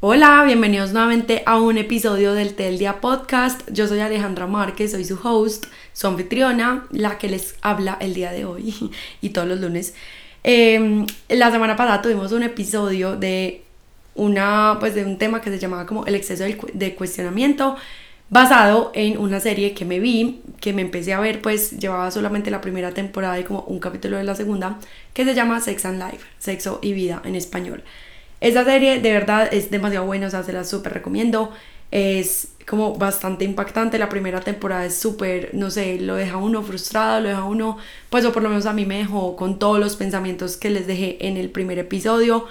Hola, bienvenidos nuevamente a un episodio del Tel Día Podcast. Yo soy Alejandra Márquez, soy su host, su anfitriona, la que les habla el día de hoy y todos los lunes. Em, la semana pasada tuvimos un episodio de una, pues de un tema que se llamaba como el exceso de cuestionamiento, basado en una serie que me vi, que me empecé a ver, pues llevaba solamente la primera temporada y como un capítulo de la segunda, que se llama Sex and Life, Sexo y Vida en español. Esa serie de verdad es demasiado buena, o sea, se la súper recomiendo. Es como bastante impactante. La primera temporada es súper, no sé, lo deja uno frustrado, lo deja uno, pues o por lo menos a mí me dejó con todos los pensamientos que les dejé en el primer episodio.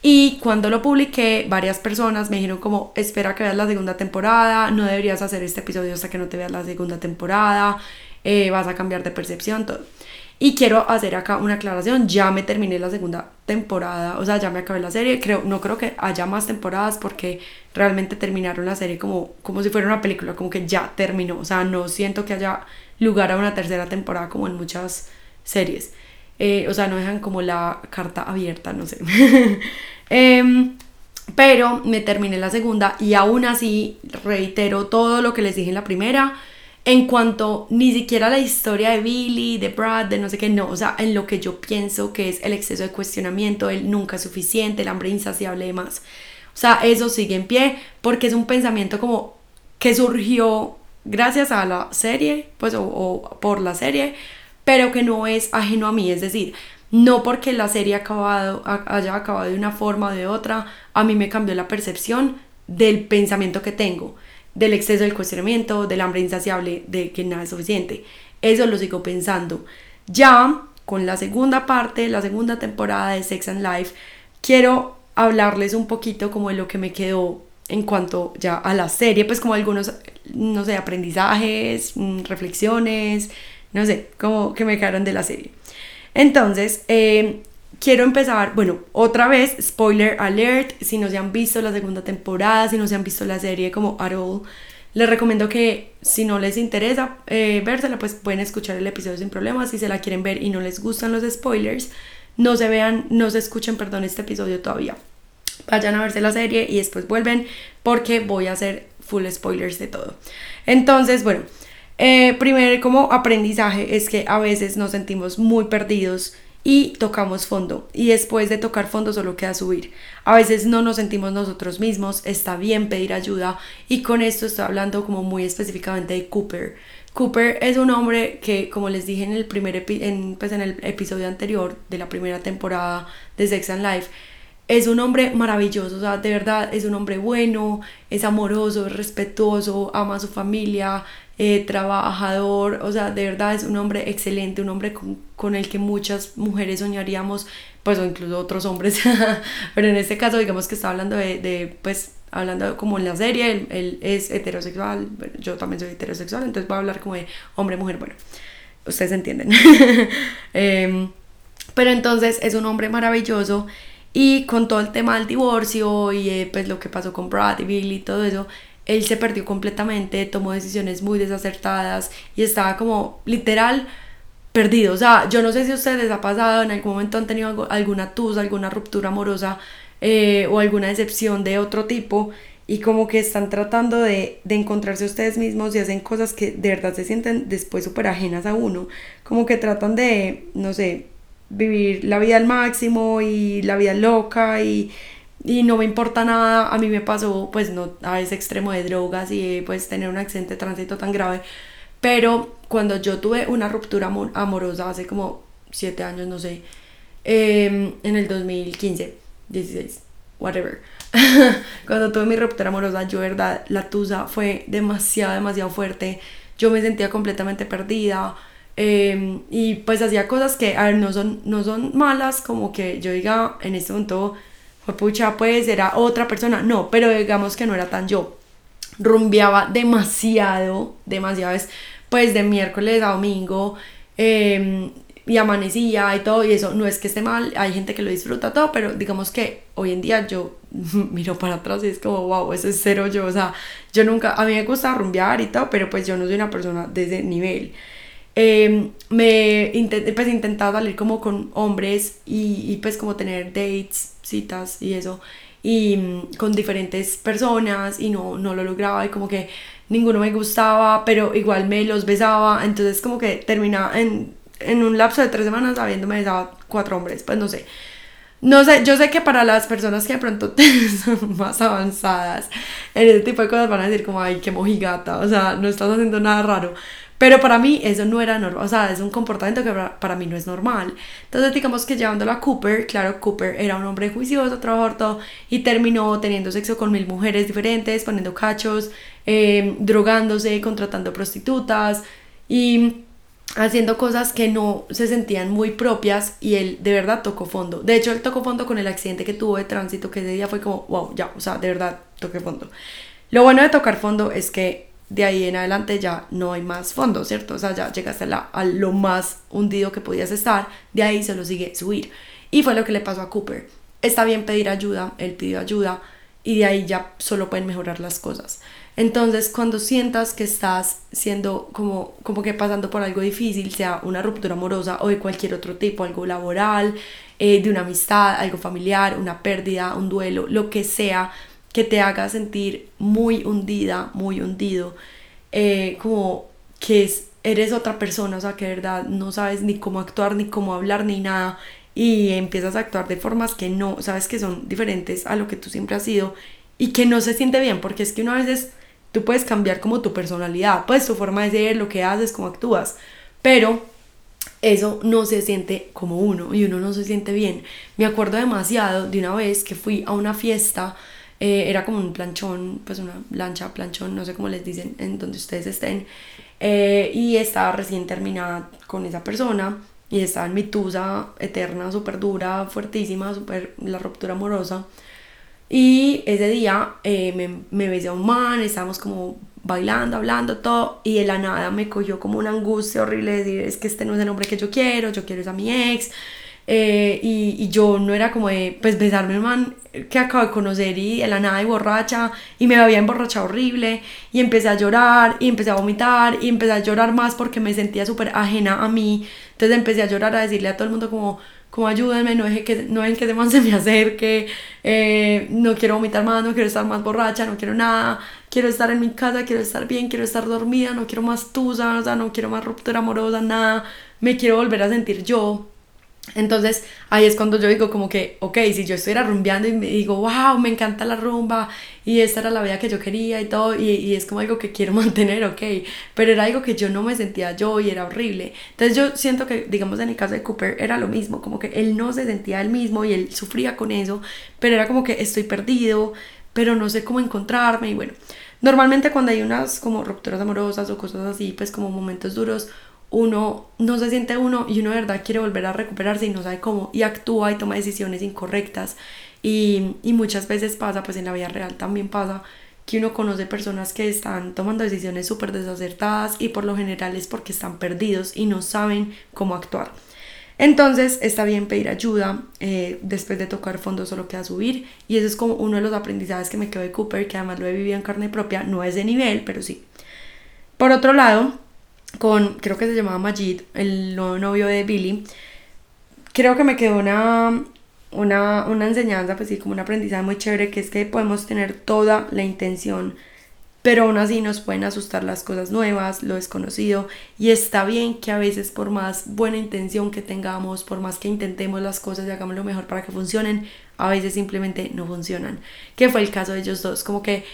Y cuando lo publiqué, varias personas me dijeron como, espera que veas la segunda temporada, no deberías hacer este episodio hasta que no te veas la segunda temporada, eh, vas a cambiar de percepción, todo. Y quiero hacer acá una aclaración, ya me terminé la segunda temporada, o sea, ya me acabé la serie, creo, no creo que haya más temporadas porque realmente terminaron la serie como, como si fuera una película, como que ya terminó, o sea, no siento que haya lugar a una tercera temporada como en muchas series, eh, o sea, no dejan como la carta abierta, no sé. Em, pero me terminé la segunda y aún así reitero todo lo que les dije en la primera en cuanto ni siquiera la historia de Billy, de Brad, de no sé qué, no, o sea, en lo que yo pienso que es el exceso de cuestionamiento, el nunca suficiente, el hambre insaciable y demás. O sea, eso sigue en pie porque es un pensamiento como que surgió gracias a la serie, pues, o, por la serie, pero que no es ajeno a mí, es decir, no porque la serie acabado, haya acabado de una forma o de otra, a mí me cambió la percepción del pensamiento que tengo del exceso del cuestionamiento, del hambre insaciable, de que nada es suficiente. Eso lo sigo pensando. Ya con la segunda parte, la segunda temporada de Sex and Life, quiero hablarles un poquito como de lo que me quedó en cuanto ya a la serie, pues como algunos, no sé, aprendizajes, mm, reflexiones, no sé, como que me quedaron de la serie. Entonces, eh, quiero empezar, bueno, otra vez, spoiler alert, si no se han visto la segunda temporada, si no se han visto la serie como at all, les recomiendo que si no les interesa eh, vérsela, pues pueden escuchar el episodio sin problemas, si se la quieren ver y no les gustan los spoilers, no se vean, no se escuchen, perdón, este episodio todavía. Vayan a verse la serie y después vuelven porque voy a hacer full spoilers de todo. Entonces, bueno, eh, primer como aprendizaje es que a veces nos sentimos muy perdidos y tocamos fondo. Y después de tocar fondo solo queda subir. A veces no nos sentimos nosotros mismos, está bien pedir ayuda y con esto estoy hablando como muy específicamente de Cooper. Cooper es un hombre que, como les dije en el, primer pues episodio anterior de la primera temporada de Sex and Life, es un hombre maravilloso, o sea, de verdad es un hombre bueno, es amoroso, es respetuoso, ama a su familia, eh, trabajador, o sea, de verdad es un hombre excelente, un hombre con, el que muchas mujeres soñaríamos, pues o incluso otros hombres, pero en este caso digamos que está hablando de, pues, hablando como en la serie, él, es heterosexual, yo también soy heterosexual, entonces voy a hablar como de hombre-mujer, bueno, ustedes entienden. Em, pero entonces es un hombre maravilloso y con todo el tema del divorcio y eh, pues lo que pasó con Brad y Billy y todo eso, él se perdió completamente, tomó decisiones muy desacertadas y estaba como literal perdido. O sea, yo no sé si a ustedes les ha pasado, en algún momento han tenido alguna tus, alguna ruptura amorosa eh, o alguna decepción de otro tipo y como que están tratando de, de encontrarse ustedes mismos y hacen cosas que de verdad se sienten después súper ajenas a uno. Como que tratan de, no sé, vivir la vida al máximo y la vida loca y y no me importa nada, a mí me pasó pues no a ese extremo de drogas y pues tener un accidente de tránsito tan grave, pero cuando yo tuve una ruptura amorosa hace como 7 años, no sé, em, en el 2015, 16, whatever, cuando tuve mi ruptura amorosa, yo verdad, la tusa fue demasiado, demasiado fuerte, yo me sentía completamente perdida, em, y pues hacía cosas que, a ver, no son, no son malas, como que yo diga, en este momento pucha, pues era otra persona. No, pero digamos que no era tan yo. Rumbeaba demasiado, demasiado, pues de miércoles a domingo. Em, y amanecía y todo, y eso no es que esté mal, hay gente que lo disfruta todo, pero digamos que hoy en día yo miro para atrás y es como, wow, eso es cero yo, o sea, yo nunca, a mí me gusta rumbear y todo, pero pues yo no soy una persona de ese nivel. Eh, me pues intentaba salir como con hombres y, y, pues como tener dates, citas y eso. y mm, con diferentes personas y no, no lo lograba y como que ninguno me gustaba, pero igual me los besaba, entonces como que terminaba en, en un lapso de tres semanas habiéndome besado cuatro hombres, pues no sé. No sé, yo sé que para las personas que de pronto son más avanzadas en ese tipo de cosas van a decir como, ay, qué mojigata, o sea, no estás haciendo nada raro. Pero para mí eso no era normal, o sea, es un comportamiento que para, mí no es normal. Entonces digamos que llevándolo a Cooper, claro, Cooper era un hombre juicioso, trabajador, todo, y terminó teniendo sexo con mil mujeres diferentes, poniendo cachos, eh, drogándose, contratando prostitutas y haciendo cosas que no se sentían muy propias y él de verdad tocó fondo. De hecho, él tocó fondo con el accidente que tuvo de tránsito, que ese día fue como, wow, ya, o sea, de verdad toqué fondo. Lo bueno de tocar fondo es que de ahí en adelante ya no hay más fondo, ¿cierto? O sea, ya llegaste a, la, a lo más hundido que podías estar, de ahí se lo sigue subir. Y fue lo que le pasó a Cooper. Está bien pedir ayuda, él pidió ayuda y de ahí ya solo pueden mejorar las cosas. Entonces, cuando sientas que estás siendo como, como que pasando por algo difícil, sea una ruptura amorosa o de cualquier otro tipo, algo laboral, eh, de una amistad, algo familiar, una pérdida, un duelo, lo que sea, que te haga sentir muy hundida, muy hundido, eh, como que es, eres otra persona, o sea, que de verdad no sabes ni cómo actuar, ni cómo hablar, ni nada, y empiezas a actuar de formas que no, sabes que son diferentes a lo que tú siempre has sido y que no se siente bien, porque es que una vez tú puedes cambiar como tu personalidad, pues tu forma de ser, lo que haces, cómo actúas, pero eso no se siente como uno y uno no se siente bien. Me acuerdo demasiado de una vez que fui a una fiesta eh, era como un planchón, pues una lancha, planchón, no sé cómo les dicen, en donde ustedes estén. Eh, y estaba recién terminada con esa persona y estaba en mi tusa eterna, súper dura, fuertísima, súper la ruptura amorosa. Y ese día eh, me, me besé a un man, estábamos como bailando, hablando, todo, y de la nada me cogió como una angustia horrible de decir, es que este no es el hombre que yo quiero, yo quiero es a mi ex, eh, y, yo no era como de, pues, besarme un man que acabo de conocer y de la nada y borracha, y me había emborrachado horrible, y empecé a llorar, y empecé a vomitar, y empecé a llorar más porque me sentía súper ajena a mí. Entonces empecé a llorar, a decirle a todo el mundo como, como ayúdenme, no dejen que, no que ese se me acerque, eh, no quiero vomitar más, no quiero estar más borracha, no quiero nada, quiero estar en mi casa, quiero estar bien, quiero estar dormida, no quiero más tusa, no quiero más ruptura amorosa, nada, me quiero volver a sentir yo. Entonces ahí es cuando yo digo como que, ok, si yo estuviera rumbeando y me digo, wow, me encanta la rumba y esta era la vida que yo quería y todo, y, es como algo que quiero mantener, ok, pero era algo que yo no me sentía yo y era horrible. Entonces yo siento que, digamos, en el caso de Cooper era lo mismo, como que él no se sentía él mismo y él sufría con eso, pero era como que estoy perdido, pero no sé cómo encontrarme y bueno. Normalmente cuando hay unas como rupturas amorosas o cosas así, pues como momentos duros, uno no se siente uno y uno de verdad quiere volver a recuperarse y no sabe cómo y actúa y toma decisiones incorrectas y, y muchas veces pasa, pues en la vida real también pasa que uno conoce personas que están tomando decisiones súper desacertadas y por lo general es porque están perdidos y no saben cómo actuar. Entonces está bien pedir ayuda, eh, después de tocar fondo solo queda subir y eso es como uno de los aprendizajes que me quedó de Cooper, que además lo he vivido en carne propia, no es de nivel, pero sí. Por otro lado, con, creo que se llamaba Majid, el nuevo novio de Billy, creo que me quedó una, una, una enseñanza, pues sí, como un aprendizaje muy chévere, que es que podemos tener toda la intención, pero aún así nos pueden asustar las cosas nuevas, lo desconocido, y está bien que a veces por más buena intención que tengamos, por más que intentemos las cosas y hagamos lo mejor para que funcionen, a veces simplemente no funcionan. Que fue el caso de ellos dos, como que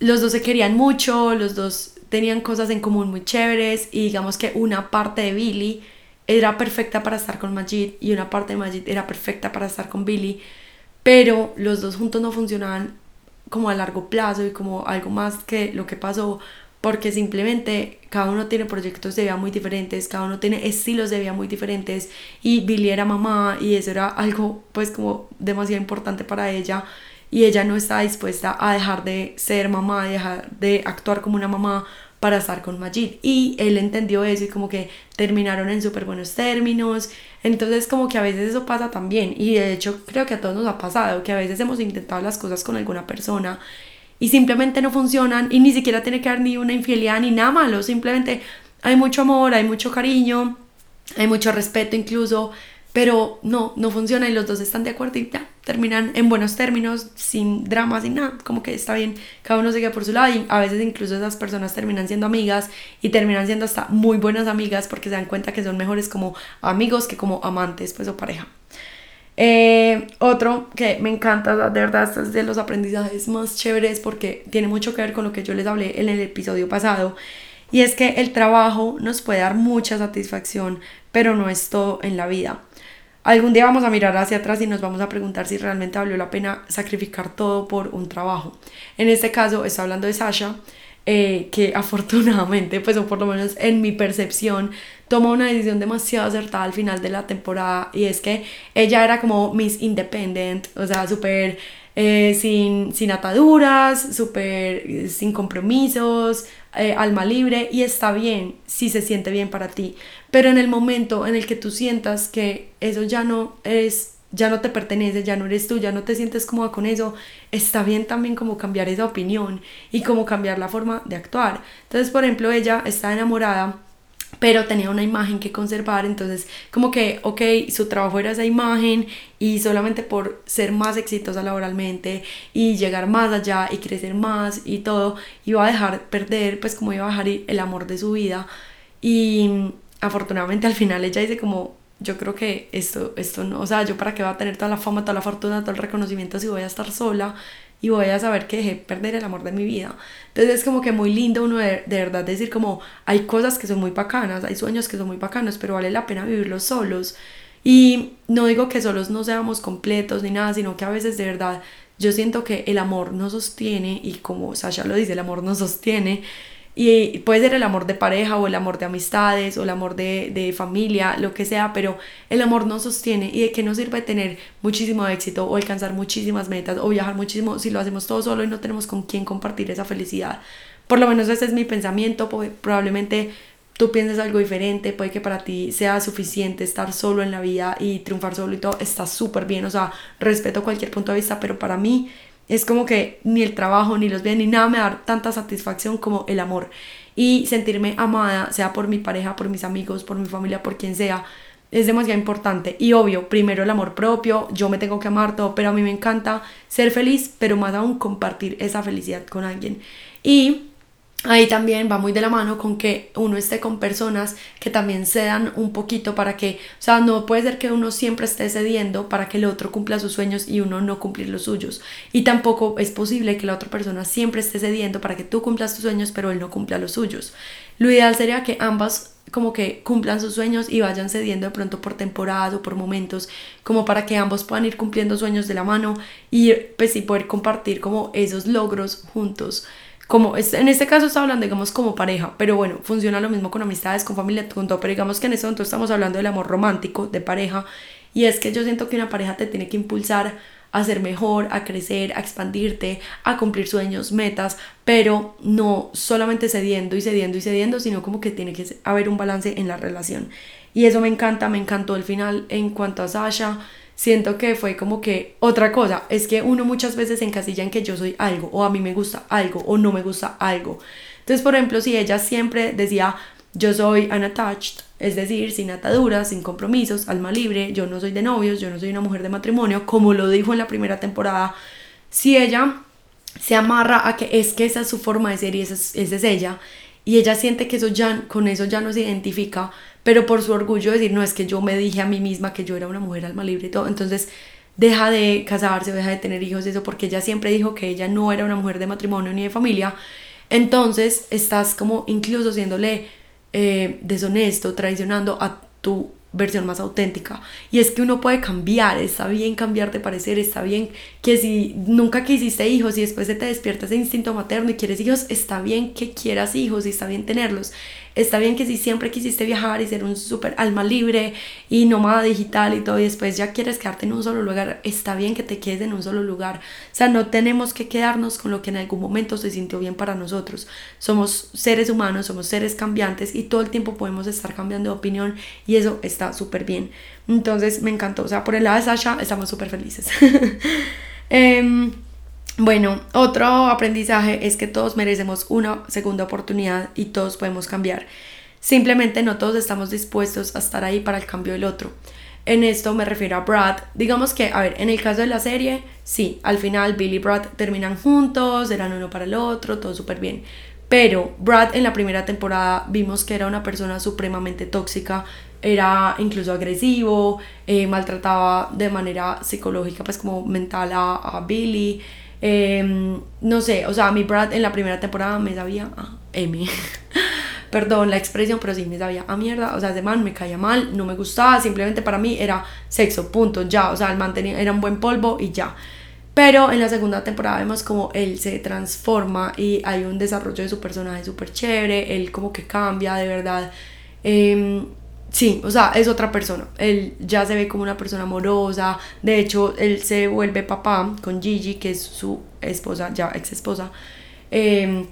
los dos se querían mucho, los dos tenían cosas en común muy chéveres y digamos que una parte de Billy era perfecta para estar con Majid y una parte de Majid era perfecta para estar con Billy, pero los dos juntos no funcionaban como a largo plazo y como algo más que lo que pasó porque simplemente cada uno tiene proyectos de vida muy diferentes, cada uno tiene estilos de vida muy diferentes y Billy era mamá y eso era algo pues como demasiado importante para ella y ella no estaba dispuesta a dejar de ser mamá, a dejar de actuar como una mamá para estar con Majid. Y él entendió eso y como que terminaron en súper buenos términos. Entonces como que a veces eso pasa también. Y de hecho creo que a todos nos ha pasado que a veces hemos intentado las cosas con alguna persona y simplemente no funcionan y ni siquiera tiene que haber ni una infidelidad ni nada malo. Simplemente hay mucho amor, hay mucho cariño, hay mucho respeto incluso. Pero no, no funciona y los dos están de acuerdo y ya, terminan en buenos términos, sin drama, sin nada, como que está bien, cada uno sigue por su lado y a veces incluso esas personas terminan siendo amigas y terminan siendo hasta muy buenas amigas porque se dan cuenta que son mejores como amigos que como amantes, pues o pareja. Eh, otro que me encanta, de verdad, es de los aprendizajes más chéveres porque tiene mucho que ver con lo que yo les hablé en el episodio pasado. Y es que el trabajo nos puede dar mucha satisfacción, pero no es todo en la vida. Algún día vamos a mirar hacia atrás y nos vamos a preguntar si realmente valió la pena sacrificar todo por un trabajo. En este caso, estoy hablando de Sasha, eh, que afortunadamente, pues o por lo menos en mi percepción, toma una decisión demasiado acertada al final de la temporada y es que ella era como Miss Independent, o sea, súper eh, sin, sin ataduras, súper eh, sin compromisos, eh, alma libre y está bien si se siente bien para ti. Pero en el momento en el que tú sientas que eso ya no es ya no te pertenece, ya no eres tú, ya no te sientes cómoda con eso, está bien también como cambiar esa opinión y como cambiar la forma de actuar. Entonces, por ejemplo, ella está enamorada pero tenía una imagen que conservar, entonces como que, ok, su trabajo era esa imagen y solamente por ser más exitosa laboralmente y llegar más allá y crecer más y todo, iba a dejar perder, pues como iba a dejar el amor de su vida. Y afortunadamente al final ella dice como, yo creo que esto, esto no, o sea, yo para qué va a tener toda la fama, toda la fortuna, todo el reconocimiento si voy a estar sola y voy a saber que dejé perder el amor de mi vida. Entonces es como que muy lindo uno de, de, verdad decir como hay cosas que son muy bacanas, hay sueños que son muy bacanos, pero vale la pena vivirlos solos. Y no digo que solos no seamos completos ni nada, sino que a veces de verdad yo siento que el amor nos sostiene y como Sasha lo dice, el amor nos sostiene y puede ser el amor de pareja o el amor de amistades o el amor de, de, familia, lo que sea, pero el amor no sostiene y de qué nos sirve tener muchísimo éxito o alcanzar muchísimas metas o viajar muchísimo si lo hacemos todo solo y no tenemos con quién compartir esa felicidad. Por lo menos ese es mi pensamiento, probablemente tú pienses algo diferente, puede que para ti sea suficiente estar solo en la vida y triunfar solo y todo, está súper bien, o sea, respeto cualquier punto de vista, pero para mí es como que ni el trabajo, ni los bienes, ni nada me da tanta satisfacción como el amor. Y sentirme amada, sea por mi pareja, por mis amigos, por mi familia, por quien sea, es demasiado importante. Y obvio, primero el amor propio, yo me tengo que amar todo, pero a mí me encanta ser feliz, pero más aún compartir esa felicidad con alguien. Y ahí también va muy de la mano con que uno esté con personas que también cedan un poquito para que, o sea, no puede ser que uno siempre esté cediendo para que el otro cumpla sus sueños y uno no cumplir los suyos. Y tampoco es posible que la otra persona siempre esté cediendo para que tú cumplas tus sueños, pero él no cumpla los suyos. Lo ideal sería que ambas como que cumplan sus sueños y vayan cediendo de pronto por temporadas o por momentos, como para que ambos puedan ir cumpliendo sueños de la mano y pues sí poder compartir como esos logros juntos como en este caso está hablando digamos como pareja pero bueno funciona lo mismo con amistades con familia con todo pero digamos que en este momento estamos hablando del amor romántico de pareja y es que yo siento que una pareja te tiene que impulsar a ser mejor, a crecer, a expandirte, a cumplir sueños, metas, pero no solamente cediendo y cediendo y cediendo, sino como que tiene que haber un balance en la relación. Y eso me encanta, me encantó el final en cuanto a Sasha, siento que fue como que otra cosa, es que uno muchas veces encasilla en que yo soy algo, o a mí me gusta algo, o no me gusta algo. Entonces, por ejemplo, si ella siempre decía, yo soy unattached, es decir, sin ataduras, sin compromisos, alma libre, yo no soy de novios, yo no soy una mujer de matrimonio, como lo dijo en la primera temporada, si ella se amarra a que es que esa es su forma de ser y esa es, esa es ella, y ella siente que eso ya, con eso ya no se identifica, pero por su orgullo decir, no, es que yo me dije a mí misma que yo era una mujer alma libre y todo, entonces deja de casarse o deja de tener hijos, eso porque ella siempre dijo que ella no era una mujer de matrimonio ni de familia, entonces estás como incluso siéndole eh, deshonesto, traicionando a tu versión más auténtica. Y es que uno puede cambiar, está bien cambiar de parecer, está bien que si nunca quisiste hijos y después se te despierta ese instinto materno y quieres hijos, está bien que quieras hijos y está bien tenerlos. Está bien que si siempre quisiste viajar y ser un súper alma libre y nómada digital y todo y después ya quieres quedarte en un solo lugar, está bien que te quedes en un solo lugar. O sea, no tenemos que quedarnos con lo que en algún momento se sintió bien para nosotros. Somos seres humanos, somos seres cambiantes y todo el tiempo podemos estar cambiando de opinión y eso está súper bien. Entonces me encantó. O sea, por el lado de Sasha estamos súper felices. eh, bueno, otro aprendizaje es que todos merecemos una segunda oportunidad y todos podemos cambiar. Simplemente no todos estamos dispuestos a estar ahí para el cambio del otro. en esto me refiero a Brad. Digamos que, a ver, en el caso de la serie, sí, al final Billy y Brad terminan juntos, eran uno para el otro, todo súper bien. Pero Brad en la primera temporada vimos que era una persona supremamente tóxica, era incluso agresivo, eh, maltrataba de manera psicológica, pues como mental a, Billy. Em, no sé, o sea, a mi Brad en la primera temporada me sabía a M. Perdón la expresión, pero sí me sabía a mierda. O sea, ese man me caía mal, no me gustaba, simplemente para mí era sexo, punto, ya. O sea, el man era un buen polvo y ya. Pero en la segunda temporada vemos como él se transforma y hay un desarrollo de su personaje súper chévere, él como que cambia de verdad. Eh, sí, o sea, es otra persona. Él ya se ve como una persona amorosa. De hecho, él se vuelve papá con Gigi, que es su esposa, ya ex esposa. Em,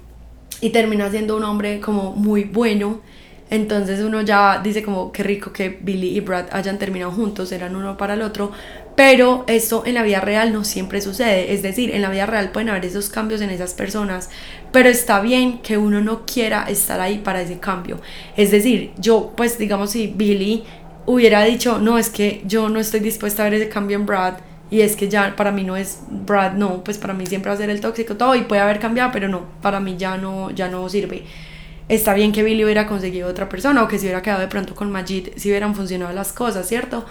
y termina siendo un hombre como muy bueno. Entonces uno ya dice como qué rico que Billy y Brad hayan terminado juntos, eran uno para el otro, pero esto en la vida real no siempre sucede, es decir, en la vida real pueden haber esos cambios en esas personas, pero está bien que uno no quiera estar ahí para ese cambio. Es decir, yo pues digamos si Billy hubiera dicho, no, es que yo no estoy dispuesta a ver ese cambio en Brad, y es que ya para mí no es Brad, no, pues para mí siempre va a ser el tóxico todo y puede haber cambiado, pero no, para mí ya no, ya no sirve. Está bien que Billy hubiera conseguido otra persona o que se hubiera quedado de pronto con Majid si hubieran funcionado las cosas, ¿cierto?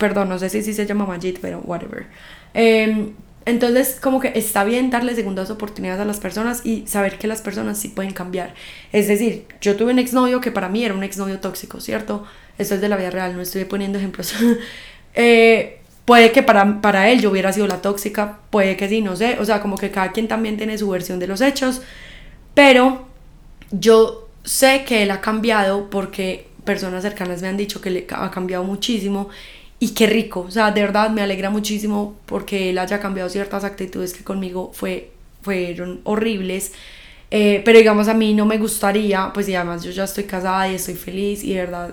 Perdón, no sé si, si se llama Majid, pero whatever. Em, entonces, como que está bien darle segundas oportunidades a las personas y saber que las personas sí pueden cambiar. Es decir, yo tuve un exnovio que para mí era un exnovio tóxico, ¿cierto? Esto es de la vida real, no estoy poniendo ejemplos. eh, puede que para, para él yo hubiera sido la tóxica, puede que sí, no sé. O sea, como que cada quien también tiene su versión de los hechos. Pero yo sé que él ha cambiado porque personas cercanas me han dicho que le ha cambiado muchísimo y qué rico, o sea, de verdad me alegra muchísimo porque él haya cambiado ciertas actitudes que conmigo fue, fueron horribles. Eh, pero digamos a mí no me gustaría, pues y además yo ya estoy casada y estoy feliz y de verdad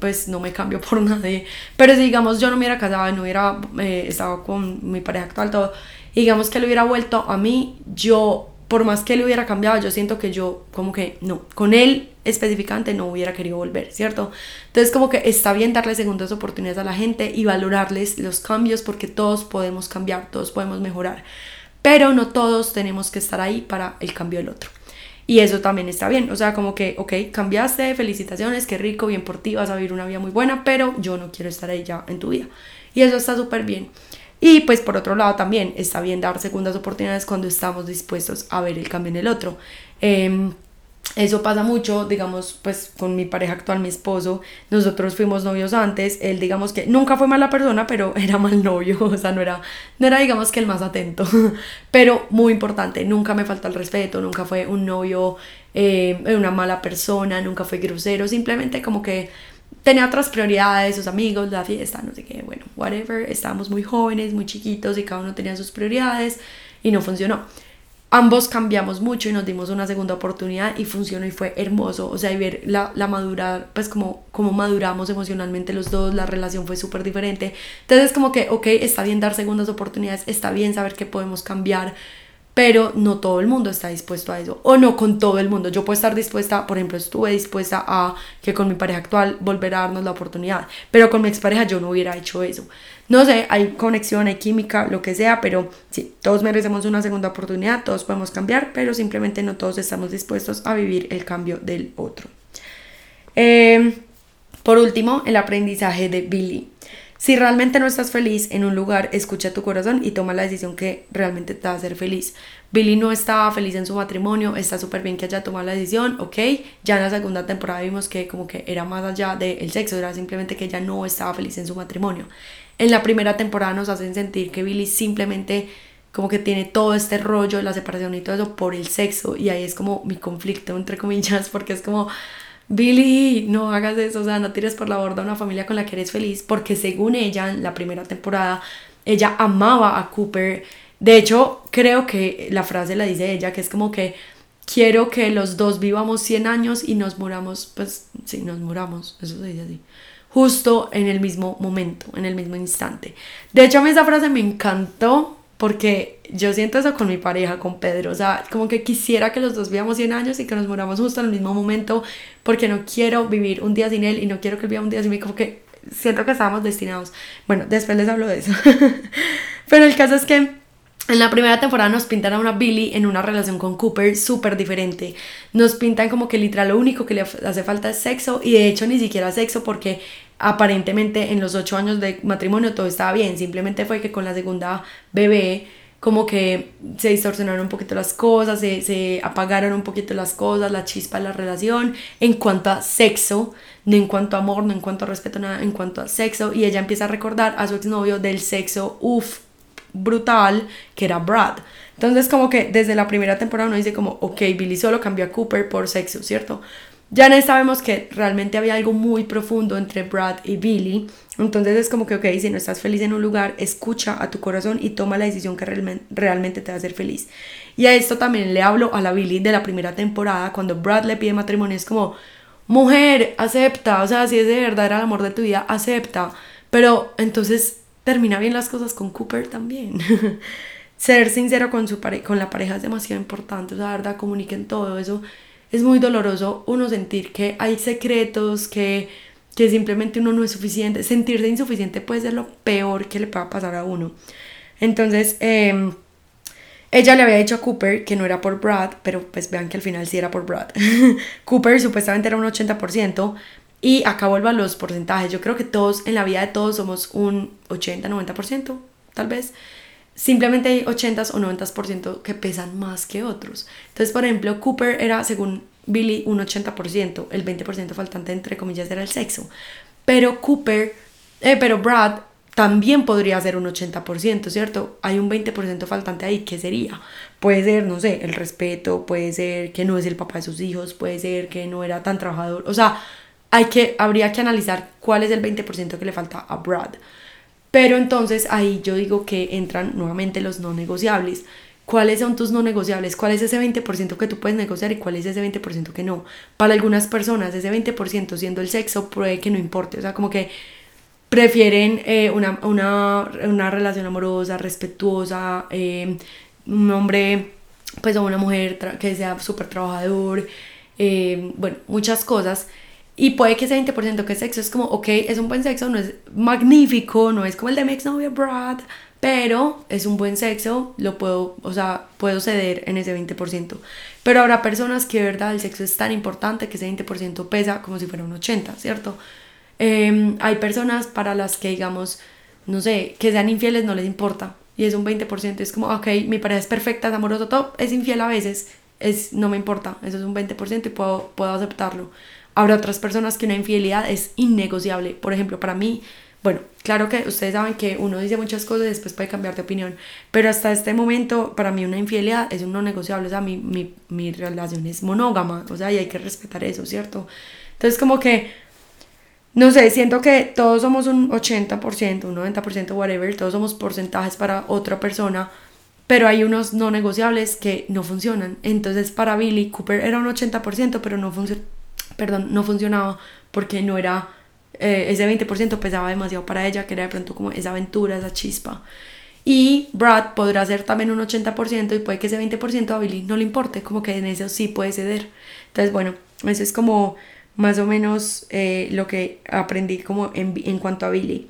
pues no me cambio por nadie. Pero si digamos yo no me hubiera casado y no hubiera eh, estado con mi pareja actual, todo, digamos que lo hubiera vuelto a mí, yo por más que él hubiera cambiado, yo siento que yo como que no, con él específicamente no hubiera querido volver, ¿cierto? Entonces como que está bien darle segundas oportunidades a la gente y valorarles los cambios porque todos podemos cambiar, todos podemos mejorar, pero no todos tenemos que estar ahí para el cambio del otro. Y eso también está bien, o sea, como que, ok, cambiaste, felicitaciones, qué rico, bien por ti, vas a vivir una vida muy buena, pero yo no quiero estar ahí ya en tu vida. Y eso está súper bien. Y pues por otro lado también está bien dar segundas oportunidades cuando estamos dispuestos a ver el cambio en el otro. Em, eso pasa mucho, digamos, pues con mi pareja actual, mi esposo, nosotros fuimos novios antes, él digamos que nunca fue mala persona, pero era mal novio, o sea, no era, no era digamos que el más atento, pero muy importante, nunca me falta el respeto, nunca fue un novio, eh, una mala persona, nunca fue grosero, simplemente como que tenía otras prioridades, sus amigos, la fiesta, no sé qué, bueno, whatever, estábamos muy jóvenes, muy chiquitos y cada uno tenía sus prioridades y no funcionó. Ambos cambiamos mucho y nos dimos una segunda oportunidad y funcionó y fue hermoso, o sea, y ver la, la madura, pues como, como maduramos emocionalmente los dos, la relación fue súper diferente. Entonces como que, ok, está bien dar segundas oportunidades, está bien saber que podemos cambiar, pero no todo el mundo está dispuesto a eso, o no con todo el mundo. Yo puedo estar dispuesta, por ejemplo, estuve dispuesta a que con mi pareja actual volver a darnos la oportunidad, pero con mi expareja yo no hubiera hecho eso. No sé, hay conexión, hay química, lo que sea, pero sí, todos merecemos una segunda oportunidad, todos podemos cambiar, pero simplemente no todos estamos dispuestos a vivir el cambio del otro. Em, por último, el aprendizaje de Billy. Si realmente no estás feliz en un lugar, escucha tu corazón y toma la decisión que realmente te va a hacer feliz. Billy no estaba feliz en su matrimonio, está súper bien que haya tomado la decisión, ok. Ya en la segunda temporada vimos que como que era más allá del sexo, era simplemente que ella no estaba feliz en su matrimonio. En la primera temporada nos hacen sentir que Billy simplemente como que tiene todo este rollo, la separación y todo eso por el sexo y ahí es como mi conflicto entre comillas porque es como Billy, no hagas eso, o sea, no tires por la borda una familia con la que eres feliz, porque según ella, en la primera temporada, ella amaba a Cooper. De hecho, creo que la frase la dice ella, que es como que quiero que los dos vivamos 100 años y nos muramos, pues sí, nos muramos, eso se dice así, justo en el mismo momento, en el mismo instante. De hecho, a mí esa frase me encantó porque yo siento eso con mi pareja, con Pedro, o sea, como que quisiera que los dos vivamos 100 años y que nos muramos justo en el mismo momento, porque no quiero vivir un día sin él y no quiero que él viva un día sin mí, como que siento que estábamos destinados. Bueno, después les hablo de eso. Pero el caso es que en la primera temporada nos pintan a una Billy en una relación con Cooper súper diferente. Nos pintan como que literal lo único que le hace falta es sexo y de hecho ni siquiera sexo porque aparentemente en los ocho años de matrimonio todo estaba bien. Simplemente fue que con la segunda bebé como que se distorsionaron un poquito las cosas, se, se apagaron un poquito las cosas, la chispa de la relación en cuanto a sexo, no en cuanto a amor, no en cuanto a respeto, nada, en cuanto a sexo. Y ella empieza a recordar a su exnovio del sexo, uff, brutal que era Brad. Entonces como que desde la primera temporada uno dice como, ok, Billy solo cambió a Cooper por sexo, ¿cierto? Ya no sabemos que realmente había algo muy profundo entre Brad y Billy. Entonces es como que, ok, si no estás feliz en un lugar, escucha a tu corazón y toma la decisión que realmente, te va a hacer feliz. Y a esto también le hablo a la Billy de la primera temporada, cuando Brad le pide matrimonio, es como, mujer, acepta, o sea, si es de verdad era el amor de tu vida, acepta. Pero entonces termina bien las cosas con Cooper también. Ser sincero con, su con la pareja es demasiado importante, o sea, la verdad, comuniquen todo eso. Es muy doloroso uno sentir que hay secretos, que, que simplemente uno no es suficiente. Sentirse insuficiente puede ser lo peor que le pueda pasar a uno. Entonces, em, ella le había dicho a Cooper que no era por Brad, pero pues vean que al final sí era por Brad. Cooper supuestamente era un 80%, y acá vuelvo a los porcentajes. Yo creo que todos, en la vida de todos, somos un 80-90%, tal vez. Simplemente hay 80 o 90% que pesan más que otros. Entonces, por ejemplo, Cooper era, según Billy, un 80%. El 20% faltante, entre comillas, era el sexo. Pero Cooper, eh, pero Brad también podría ser un 80%, ¿cierto? Hay un 20% faltante ahí, ¿qué sería? Puede ser, no sé, el respeto, puede ser que no es el papá de sus hijos, puede ser que no era tan trabajador, o sea, hay que, habría que analizar cuál es el 20% que le falta a Brad. Pero entonces ahí yo digo que entran nuevamente los no negociables. ¿Cuáles son tus no negociables? ¿Cuál es ese 20% que tú puedes negociar y cuál es ese 20% que no? Para algunas personas ese 20% siendo el sexo puede que no importe. O sea, como que prefieren eh, una, una, relación amorosa, respetuosa, eh, un hombre, pues o una mujer que sea súper trabajador, eh, bueno, muchas cosas y puede que ese 20% que es sexo es como, ok, es un buen sexo, no es magnífico, no es como el de mi exnovio Brad, pero es un buen sexo, lo puedo, o sea, puedo ceder en ese 20%. Pero habrá personas que de verdad el sexo es tan importante que ese 20% pesa como si fuera un 80%, ¿cierto? Em, hay personas para las que, digamos, no sé, que sean infieles no les importa. Y es un 20%, es como, ok, mi pareja es perfecta, es amoroso, todo, es infiel a veces, es, no me importa, eso es un 20% y puedo, puedo aceptarlo. Habrá otras personas que una infidelidad es innegociable. Por ejemplo, para mí, bueno, claro que ustedes saben que uno dice muchas cosas y después puede cambiar de opinión, pero hasta este momento para mí una infidelidad es un no negociable, o sea, mi, mi, mi relación es monógama, o sea, y hay que respetar eso, ¿cierto? Entonces como que, no sé, siento que todos somos un 80%, un 90%, whatever, todos somos porcentajes para otra persona, pero hay unos no negociables que no funcionan. Entonces para Billy Cooper era un 80%, pero no funciona perdón, no funcionaba porque no era, eh, ese 20% pesaba demasiado para ella, que era de pronto como esa aventura, esa chispa. Y Brad podrá ser también un 80% y puede que ese 20% a Billy no le importe, como que en eso sí puede ceder. Entonces, bueno, eso es como más o menos eh, lo que aprendí como en, en, cuanto a Billy.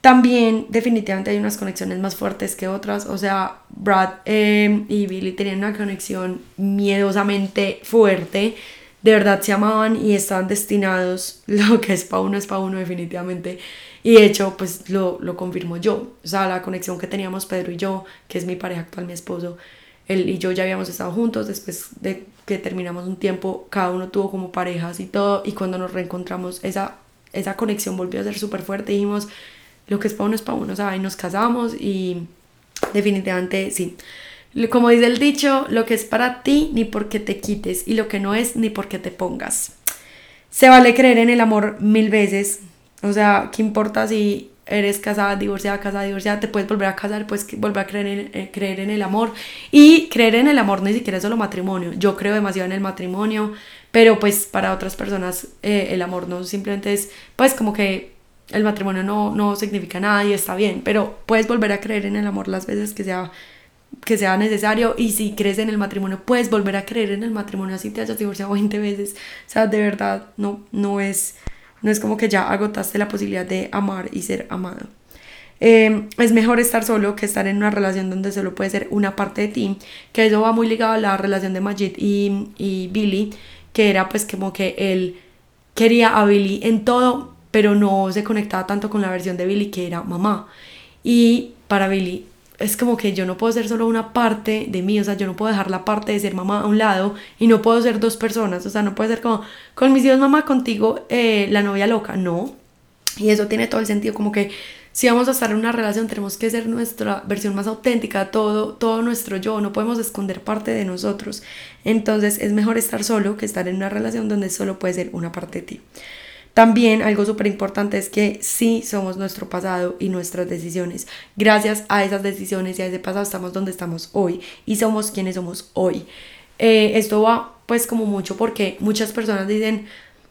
También definitivamente hay unas conexiones más fuertes que otras, o sea, Brad eh, y Billy tenían una conexión miedosamente fuerte, de verdad se amaban y estaban destinados, lo que es para uno es para uno definitivamente. Y de hecho, pues lo, lo confirmo yo. O sea, la conexión que teníamos Pedro y yo, que es mi pareja actual, mi esposo, él y yo ya habíamos estado juntos después de que terminamos un tiempo, cada uno tuvo como parejas y todo, y cuando nos reencontramos, esa, esa conexión volvió a ser súper fuerte, dijimos, lo que es para uno es para uno, sea, y nos casamos y definitivamente sí. Como dice el dicho, lo que es para ti ni porque te quites y lo que no es ni porque te pongas. Se vale creer en el amor mil veces. O sea, ¿qué importa si eres casada, divorciada, casada, divorciada? Te puedes volver a casar, puedes volver a creer en, eh, creer en el amor. Y creer en el amor ni siquiera es solo matrimonio. Yo creo demasiado en el matrimonio, pero pues para otras personas eh, el amor no simplemente es, pues como que el matrimonio no, no significa nada y está bien, pero puedes volver a creer en el amor las veces que sea que sea necesario y si crees en el matrimonio puedes volver a creer en el matrimonio así te hayas divorciado 20 veces o sea de verdad no no es No es como que ya agotaste la posibilidad de amar y ser amado. Em, es mejor estar solo que estar en una relación donde solo puede ser una parte de ti, que eso va muy ligado a la relación de Majid y, y Billy, que era pues como que él quería a Billy en todo, pero no se conectaba tanto con la versión de Billy que era mamá. Y para Billy es como que yo no puedo ser solo una parte de mí, o sea, yo no puedo dejar la parte de ser mamá a un lado y no puedo ser dos personas, o sea, no puede ser como con mis hijos mamá, contigo eh, la novia loca, no. Y eso tiene todo el sentido, como que si vamos a estar en una relación tenemos que ser nuestra versión más auténtica, todo, todo nuestro yo, no podemos esconder parte de nosotros. Entonces es mejor estar solo que estar en una relación donde solo puede ser una parte de ti. También algo súper importante es que sí somos nuestro pasado y nuestras decisiones. Gracias a esas decisiones y a ese pasado estamos donde estamos hoy y somos quienes somos hoy. Eh, esto va pues como mucho porque muchas personas dicen,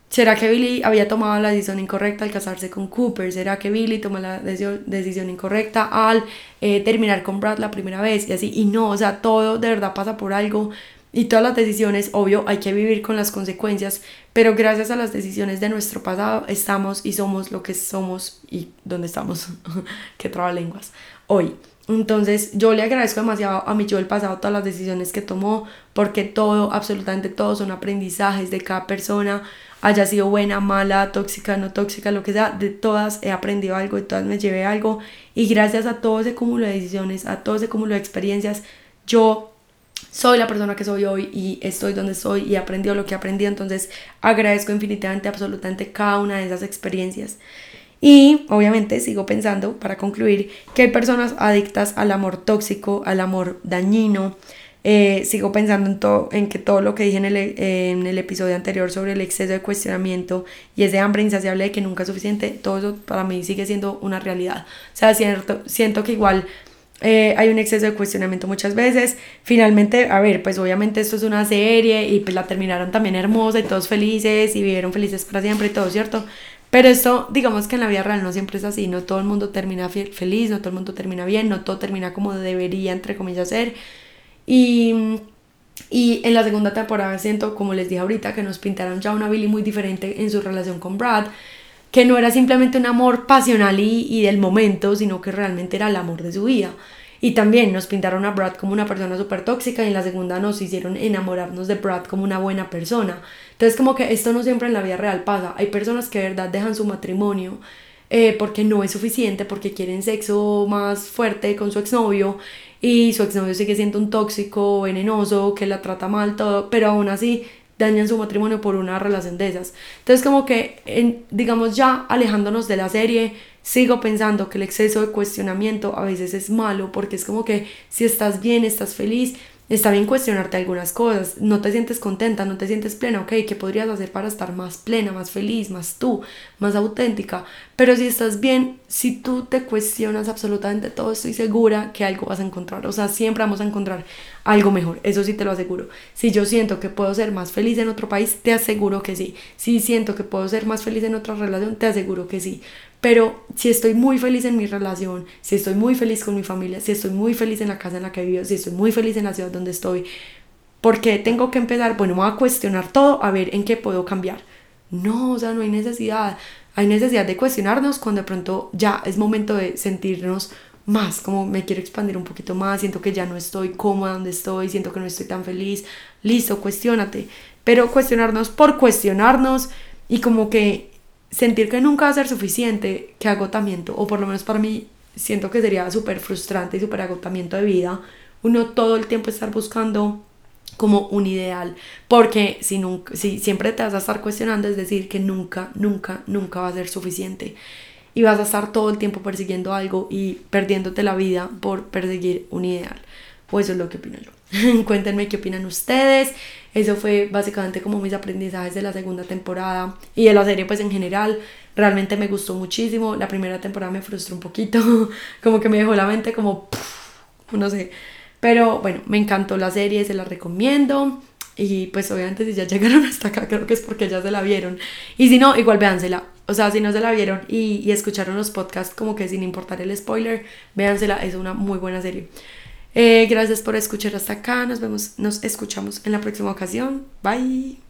¿será que Billy había tomado la decisión incorrecta al casarse con Cooper? ¿Será que Billy tomó la decisión incorrecta al eh, terminar con Brad la primera vez? Y así, y no, o sea, todo de verdad pasa por algo y todas las decisiones, obvio, hay que vivir con las consecuencias, pero gracias a las decisiones de nuestro pasado estamos y somos lo que somos y donde estamos, que traba lenguas, hoy. Entonces yo le agradezco demasiado a mi yo del pasado todas las decisiones que tomó, porque todo, absolutamente todo son aprendizajes de cada persona, haya sido buena, mala, tóxica, no tóxica, lo que sea, de todas he aprendido algo, de todas me llevé algo. Y gracias a todo ese cúmulo de decisiones, a todo ese cúmulo de experiencias, yo soy la persona que soy hoy y estoy donde estoy y he aprendido lo que he aprendido, entonces agradezco infinitamente, absolutamente cada una de esas experiencias. Y obviamente sigo pensando, para concluir, que hay personas adictas al amor tóxico, al amor dañino. Eh, sigo pensando en, todo, en que todo lo que dije en el, en el episodio anterior sobre el exceso de cuestionamiento y ese hambre insaciable de que nunca es suficiente, todo eso para mí sigue siendo una realidad. O sea, cierto, siento que igual eh, hay un exceso de cuestionamiento muchas veces. Finalmente, a ver, pues obviamente esto es una serie y pues la terminaron también hermosa y todos felices y vivieron felices para siempre y todo, ¿cierto? Pero esto, digamos que en la vida real no siempre es así, no todo el mundo termina feliz, no todo el mundo termina bien, no todo termina como debería, entre comillas, ser. Y, y en la segunda temporada siento, como les dije ahorita, que nos pintaron ya una Billy muy diferente en su relación con Brad que no era simplemente un amor pasional y, del momento, sino que realmente era el amor de su vida. Y también nos pintaron a Brad como una persona súper tóxica y en la segunda nos hicieron enamorarnos de Brad como una buena persona. Entonces como que esto no siempre en la vida real pasa. Hay personas que de verdad dejan su matrimonio eh, porque no es suficiente, porque quieren sexo más fuerte con su exnovio y su exnovio sigue siendo un tóxico, venenoso, que la trata mal, todo, pero aún así dañan su matrimonio por una relación de esas. Entonces como que, digamos ya alejándonos de la serie, sigo pensando que el exceso de cuestionamiento a veces es malo porque es como que si estás bien, estás feliz, Está bien cuestionarte algunas cosas, no te sientes contenta, no te sientes plena, ok, ¿qué podrías hacer para estar más plena, más feliz, más tú, más auténtica? Pero si estás bien, si tú te cuestionas absolutamente todo, estoy segura que algo vas a encontrar, o sea, siempre vamos a encontrar algo mejor, eso sí te lo aseguro. Si yo siento que puedo ser más feliz en otro país, te aseguro que sí. Si siento que puedo ser más feliz en otra relación, te aseguro que sí. Pero si estoy muy feliz en mi relación, si estoy muy feliz con mi familia, si estoy muy feliz en la casa en la que vivo, si estoy muy feliz en la ciudad donde estoy, ¿por qué tengo que empezar? Bueno, voy a cuestionar todo a ver en qué puedo cambiar. No, o sea, no hay necesidad. Hay necesidad de cuestionarnos cuando de pronto ya es momento de sentirnos más, como me quiero expandir un poquito más, siento que ya no estoy cómoda donde estoy, siento que no estoy tan feliz. Listo, cuestionate. Pero cuestionarnos por cuestionarnos y como que sentir que nunca va a ser suficiente, que agotamiento, o por lo menos para mí siento que sería súper frustrante y súper agotamiento de vida, uno todo el tiempo estar buscando como un ideal, porque si, nunca, si siempre te vas a estar cuestionando, es decir, que nunca, nunca, nunca va a ser suficiente. Y vas a estar todo el tiempo persiguiendo algo y perdiéndote la vida por perseguir un ideal. Pues eso es lo que opino yo. Cuéntenme qué opinan ustedes. Eso fue básicamente como mis aprendizajes de la segunda temporada y de la serie pues en general. Realmente me gustó muchísimo. La primera temporada me frustró un poquito, como que me dejó la mente como, no sé. Pero bueno, me encantó la serie, se la recomiendo. Y pues obviamente si ya llegaron hasta acá, creo que es porque ya se la vieron. Y si no, igual véansela. O sea, si no se la vieron y, y escucharon los podcasts como que sin importar el spoiler, véansela, es una muy buena serie. Eh, gracias por escuchar hasta acá. Nos vemos, nos escuchamos en la próxima ocasión. Bye.